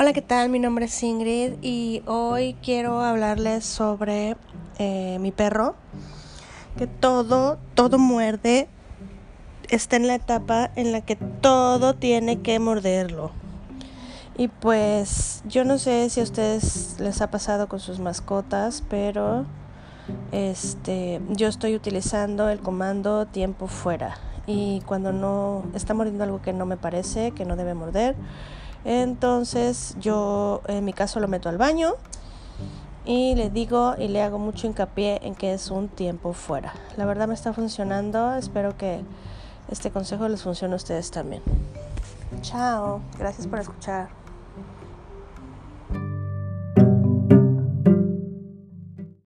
Hola, ¿qué tal? Mi nombre es Ingrid y hoy quiero hablarles sobre eh, mi perro, que todo, todo muerde, está en la etapa en la que todo tiene que morderlo. Y pues yo no sé si a ustedes les ha pasado con sus mascotas, pero este yo estoy utilizando el comando tiempo fuera y cuando no está mordiendo algo que no me parece, que no debe morder, entonces yo en mi caso lo meto al baño y le digo y le hago mucho hincapié en que es un tiempo fuera. La verdad me está funcionando, espero que este consejo les funcione a ustedes también. Chao, gracias por escuchar.